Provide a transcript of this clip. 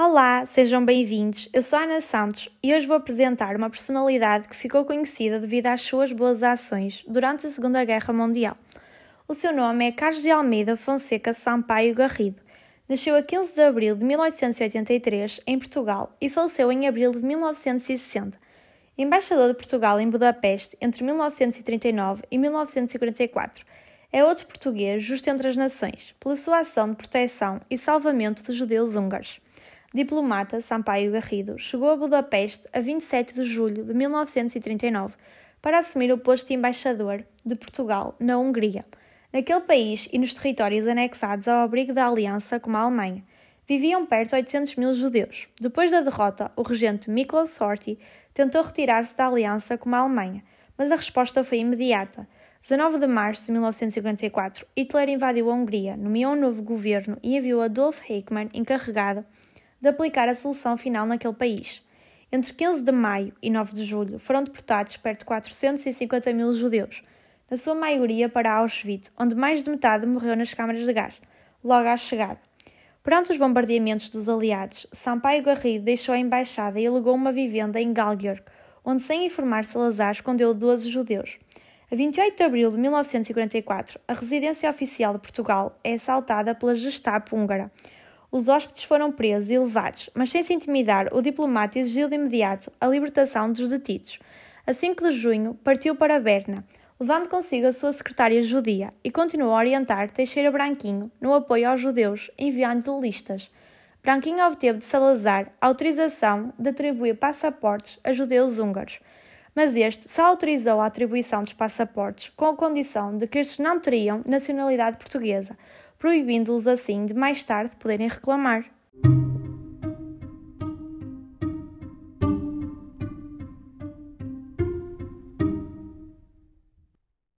Olá, sejam bem-vindos. Eu sou a Ana Santos e hoje vou apresentar uma personalidade que ficou conhecida devido às suas boas ações durante a Segunda Guerra Mundial. O seu nome é Carlos de Almeida Fonseca Sampaio Garrido. Nasceu a 15 de abril de 1883 em Portugal e faleceu em abril de 1960. Embaixador de Portugal em Budapeste entre 1939 e 1944. É outro português justo entre as nações, pela sua ação de proteção e salvamento dos judeus húngaros diplomata Sampaio Garrido, chegou a Budapeste a 27 de julho de 1939 para assumir o posto de embaixador de Portugal na Hungria. Naquele país e nos territórios anexados ao abrigo da aliança com a Alemanha, viviam perto de 800 mil judeus. Depois da derrota, o regente Miklos Horthy tentou retirar-se da aliança com a Alemanha, mas a resposta foi imediata. 19 de março de 1944, Hitler invadiu a Hungria, nomeou um novo governo e enviou Adolf Eichmann encarregado de aplicar a solução final naquele país. Entre 15 de maio e 9 de julho foram deportados perto de 450 mil judeus, na sua maioria para Auschwitz, onde mais de metade morreu nas câmaras de gás, logo à chegada. Perante os bombardeamentos dos aliados, Sampaio Garrido deixou a embaixada e alugou uma vivenda em Galgor, onde, sem informar Salazar, escondeu 12 judeus. A 28 de abril de 1944, a residência oficial de Portugal é assaltada pela Gestapo húngara, os hóspedes foram presos e levados, mas sem se intimidar, o diplomata exigiu de imediato a libertação dos detidos. A 5 de junho, partiu para Berna, levando consigo a sua secretária judia, e continuou a orientar Teixeira Branquinho no apoio aos judeus, enviando-lhe listas. Branquinho obteve de Salazar autorização de atribuir passaportes a judeus húngaros, mas este só autorizou a atribuição dos passaportes com a condição de que estes não teriam nacionalidade portuguesa, proibindo-os assim de mais tarde poderem reclamar.